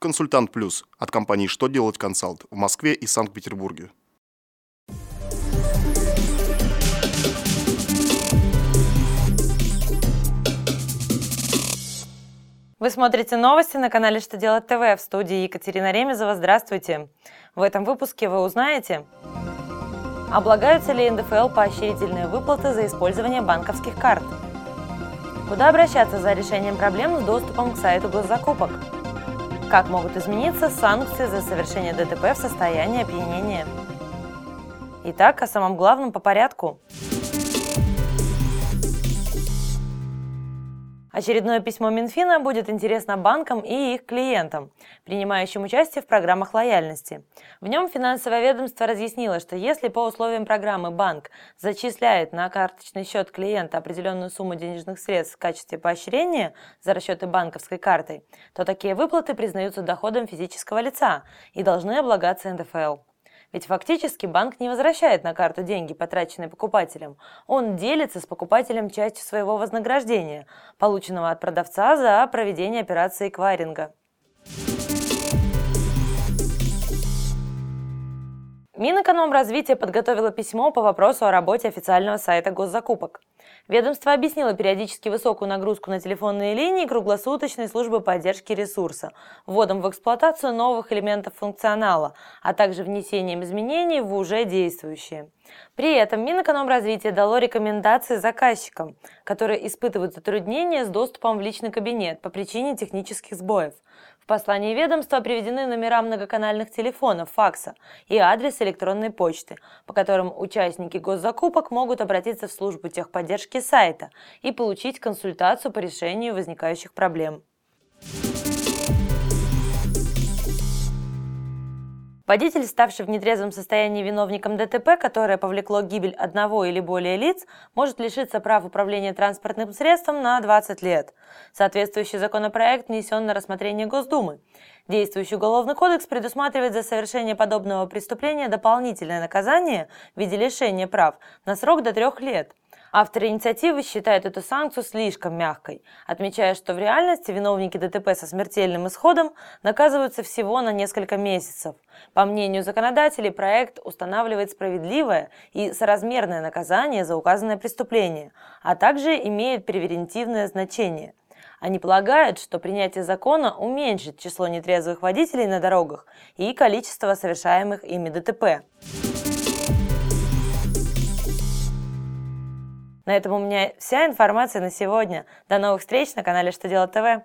Консультант Плюс от компании «Что делать консалт» в Москве и Санкт-Петербурге. Вы смотрите новости на канале «Что делать ТВ» в студии Екатерина Ремезова. Здравствуйте! В этом выпуске вы узнаете, облагаются ли НДФЛ поощрительные выплаты за использование банковских карт, куда обращаться за решением проблем с доступом к сайту госзакупок, как могут измениться санкции за совершение ДТП в состоянии опьянения. Итак, о самом главном по порядку – Очередное письмо Минфина будет интересно банкам и их клиентам, принимающим участие в программах лояльности. В нем финансовое ведомство разъяснило, что если по условиям программы банк зачисляет на карточный счет клиента определенную сумму денежных средств в качестве поощрения за расчеты банковской картой, то такие выплаты признаются доходом физического лица и должны облагаться НДФЛ. Ведь фактически банк не возвращает на карту деньги, потраченные покупателем. Он делится с покупателем частью своего вознаграждения, полученного от продавца за проведение операции эквайринга. Минэкономразвитие подготовило письмо по вопросу о работе официального сайта госзакупок. Ведомство объяснило периодически высокую нагрузку на телефонные линии круглосуточной службы поддержки ресурса, вводом в эксплуатацию новых элементов функционала, а также внесением изменений в уже действующие. При этом Минэкономразвитие дало рекомендации заказчикам, которые испытывают затруднения с доступом в личный кабинет по причине технических сбоев. Послании ведомства приведены номера многоканальных телефонов, факса и адрес электронной почты, по которым участники госзакупок могут обратиться в службу техподдержки сайта и получить консультацию по решению возникающих проблем. Водитель, ставший в нетрезвом состоянии виновником ДТП, которое повлекло гибель одного или более лиц, может лишиться прав управления транспортным средством на 20 лет. Соответствующий законопроект внесен на рассмотрение Госдумы. Действующий Уголовный кодекс предусматривает за совершение подобного преступления дополнительное наказание в виде лишения прав на срок до трех лет. Авторы инициативы считают эту санкцию слишком мягкой, отмечая, что в реальности виновники ДТП со смертельным исходом наказываются всего на несколько месяцев. По мнению законодателей, проект устанавливает справедливое и соразмерное наказание за указанное преступление, а также имеет превентивное значение. Они полагают, что принятие закона уменьшит число нетрезвых водителей на дорогах и количество совершаемых ими ДТП. На этом у меня вся информация на сегодня. До новых встреч на канале Что делать ТВ.